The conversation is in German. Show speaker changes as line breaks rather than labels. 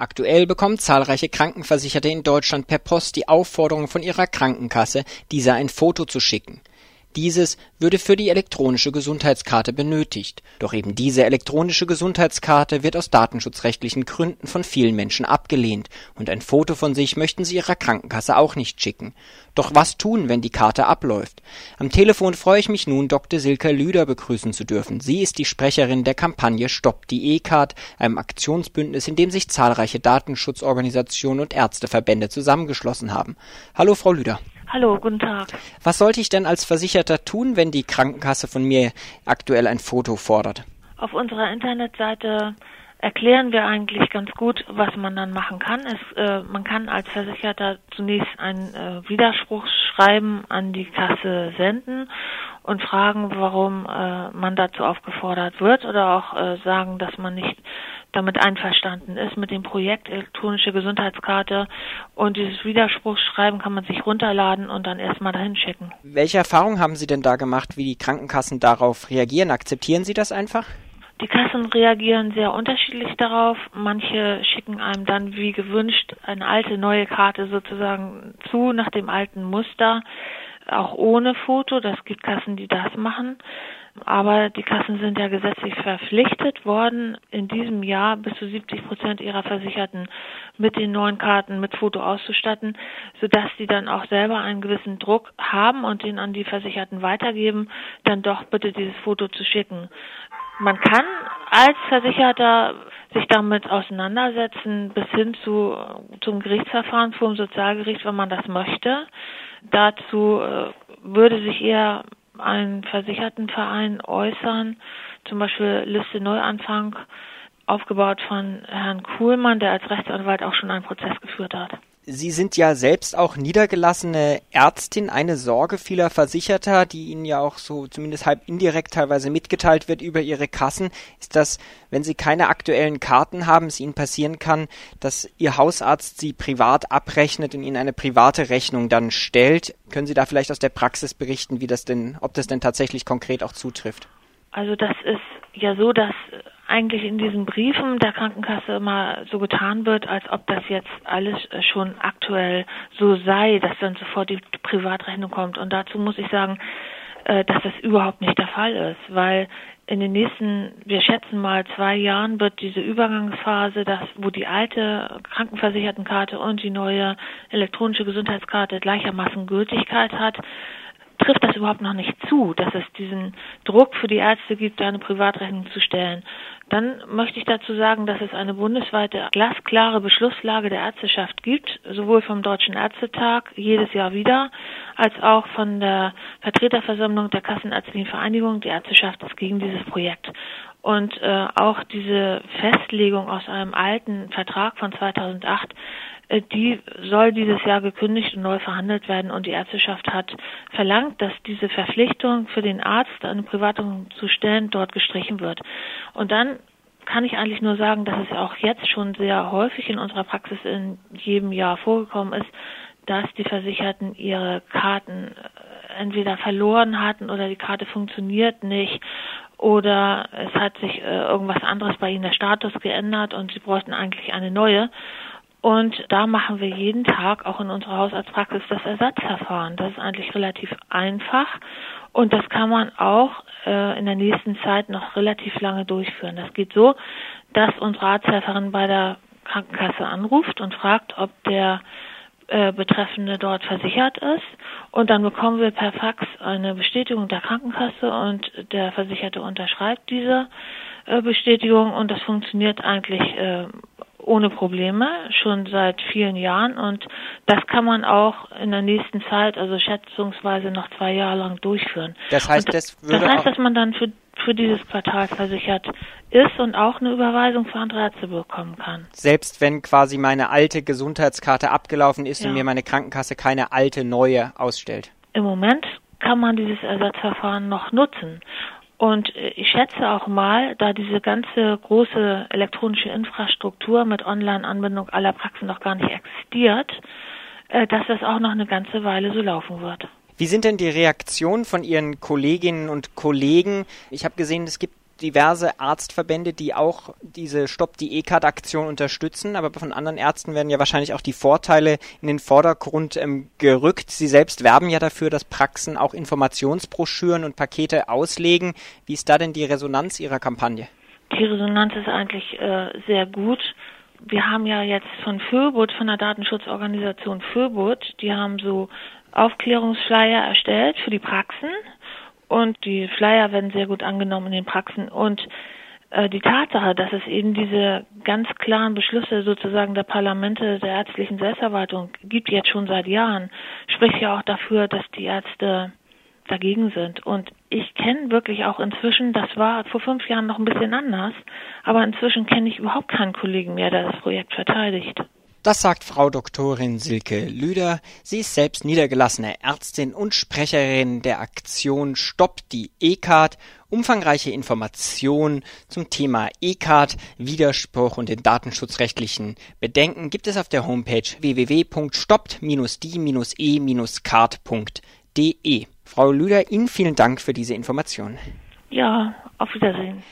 Aktuell bekommen zahlreiche Krankenversicherte in Deutschland per Post die Aufforderung von ihrer Krankenkasse, dieser ein Foto zu schicken dieses würde für die elektronische Gesundheitskarte benötigt, doch eben diese elektronische Gesundheitskarte wird aus datenschutzrechtlichen Gründen von vielen Menschen abgelehnt, und ein Foto von sich möchten sie ihrer Krankenkasse auch nicht schicken. Doch was tun, wenn die Karte abläuft? Am Telefon freue ich mich nun, Dr. Silke Lüder begrüßen zu dürfen. Sie ist die Sprecherin der Kampagne Stopp die E-Card, einem Aktionsbündnis, in dem sich zahlreiche Datenschutzorganisationen und Ärzteverbände zusammengeschlossen haben. Hallo, Frau Lüder.
Hallo, guten Tag.
Was sollte ich denn als Versicherter tun, wenn die Krankenkasse von mir aktuell ein Foto fordert?
Auf unserer Internetseite erklären wir eigentlich ganz gut, was man dann machen kann. Es, äh, man kann als Versicherter zunächst ein äh, Widerspruchsschreiben an die Kasse senden und fragen, warum äh, man dazu aufgefordert wird oder auch äh, sagen, dass man nicht damit einverstanden ist mit dem Projekt elektronische Gesundheitskarte und dieses Widerspruchsschreiben kann man sich runterladen und dann erstmal dahin schicken.
Welche Erfahrungen haben Sie denn da gemacht, wie die Krankenkassen darauf reagieren? Akzeptieren Sie das einfach?
Die Kassen reagieren sehr unterschiedlich darauf. Manche schicken einem dann wie gewünscht eine alte neue Karte sozusagen zu nach dem alten Muster, auch ohne Foto. Das gibt Kassen, die das machen. Aber die Kassen sind ja gesetzlich verpflichtet worden, in diesem Jahr bis zu 70 Prozent ihrer Versicherten mit den neuen Karten mit Foto auszustatten, sodass sie dann auch selber einen gewissen Druck haben und den an die Versicherten weitergeben, dann doch bitte dieses Foto zu schicken. Man kann als Versicherter sich damit auseinandersetzen bis hin zu zum Gerichtsverfahren vor dem Sozialgericht, wenn man das möchte. Dazu äh, würde sich eher ein Versichertenverein äußern, zum Beispiel Liste Neuanfang, aufgebaut von Herrn Kuhlmann, der als Rechtsanwalt auch schon einen Prozess geführt hat.
Sie sind ja selbst auch niedergelassene Ärztin, eine Sorge vieler Versicherter, die Ihnen ja auch so zumindest halb indirekt teilweise mitgeteilt wird über Ihre Kassen, ist, dass, wenn Sie keine aktuellen Karten haben, es Ihnen passieren kann, dass Ihr Hausarzt Sie privat abrechnet und Ihnen eine private Rechnung dann stellt. Können Sie da vielleicht aus der Praxis berichten, wie das denn, ob das denn tatsächlich konkret auch zutrifft?
Also das ist ja so, dass eigentlich in diesen Briefen der Krankenkasse immer so getan wird, als ob das jetzt alles schon aktuell so sei, dass dann sofort die Privatrechnung kommt. Und dazu muss ich sagen, äh, dass das überhaupt nicht der Fall ist, weil in den nächsten, wir schätzen mal zwei Jahren wird diese Übergangsphase, das, wo die alte Krankenversichertenkarte und die neue elektronische Gesundheitskarte gleichermaßen Gültigkeit hat, trifft das überhaupt noch nicht zu, dass es diesen Druck für die Ärzte gibt, eine Privatrechnung zu stellen. Dann möchte ich dazu sagen, dass es eine bundesweite glasklare Beschlusslage der Ärzteschaft gibt, sowohl vom Deutschen Ärztetag jedes Jahr wieder, als auch von der Vertreterversammlung der Kassenärztlichen Vereinigung. Die Ärzteschaft ist gegen dieses Projekt. Und äh, auch diese Festlegung aus einem alten Vertrag von 2008 äh, die soll dieses Jahr gekündigt und neu verhandelt werden und die Ärzteschaft hat verlangt, dass diese Verpflichtung für den Arzt, eine Privatrechnung zu stellen, dort gestrichen wird. Und dann kann ich eigentlich nur sagen, dass es auch jetzt schon sehr häufig in unserer Praxis in jedem Jahr vorgekommen ist, dass die Versicherten ihre Karten äh, entweder verloren hatten oder die Karte funktioniert nicht oder es hat sich äh, irgendwas anderes bei ihnen der Status geändert und sie bräuchten eigentlich eine neue. Und da machen wir jeden Tag auch in unserer Hausarztpraxis das Ersatzverfahren. Das ist eigentlich relativ einfach und das kann man auch äh, in der nächsten Zeit noch relativ lange durchführen. Das geht so, dass unsere Arzthelferin bei der Krankenkasse anruft und fragt, ob der äh, Betreffende dort versichert ist. Und dann bekommen wir per Fax eine Bestätigung der Krankenkasse und der Versicherte unterschreibt diese äh, Bestätigung und das funktioniert eigentlich äh, ohne Probleme schon seit vielen Jahren und das kann man auch in der nächsten Zeit, also schätzungsweise noch zwei Jahre lang durchführen.
Das heißt,
das, das heißt, dass man dann für für dieses Quartal versichert ist und auch eine Überweisung für andere Ärzte bekommen kann.
Selbst wenn quasi meine alte Gesundheitskarte abgelaufen ist ja. und mir meine Krankenkasse keine alte neue ausstellt.
Im Moment kann man dieses Ersatzverfahren noch nutzen. Und äh, ich schätze auch mal, da diese ganze große elektronische Infrastruktur mit Online-Anbindung aller Praxen noch gar nicht existiert, äh, dass das auch noch eine ganze Weile so laufen wird.
Wie sind denn die Reaktionen von Ihren Kolleginnen und Kollegen? Ich habe gesehen, es gibt diverse Arztverbände, die auch diese Stopp die E-Card-Aktion unterstützen, aber von anderen Ärzten werden ja wahrscheinlich auch die Vorteile in den Vordergrund ähm, gerückt. Sie selbst werben ja dafür, dass Praxen auch Informationsbroschüren und Pakete auslegen. Wie ist da denn die Resonanz Ihrer Kampagne?
Die Resonanz ist eigentlich äh, sehr gut. Wir haben ja jetzt von Föbot, von der Datenschutzorganisation Föbot, die haben so Aufklärungsflyer erstellt für die Praxen und die Flyer werden sehr gut angenommen in den Praxen und äh, die Tatsache, dass es eben diese ganz klaren Beschlüsse sozusagen der Parlamente der ärztlichen Selbstverwaltung gibt jetzt schon seit Jahren, spricht ja auch dafür, dass die Ärzte dagegen sind. Und ich kenne wirklich auch inzwischen, das war vor fünf Jahren noch ein bisschen anders, aber inzwischen kenne ich überhaupt keinen Kollegen mehr, der das Projekt verteidigt.
Das sagt Frau Doktorin Silke Lüder. Sie ist selbst niedergelassene Ärztin und Sprecherin der Aktion Stopp die E-Card. Umfangreiche Informationen zum Thema E-Card, Widerspruch und den datenschutzrechtlichen Bedenken gibt es auf der Homepage www.stoppt-die-e-card.de. Frau Lüder, Ihnen vielen Dank für diese Informationen.
Ja, auf Wiedersehen.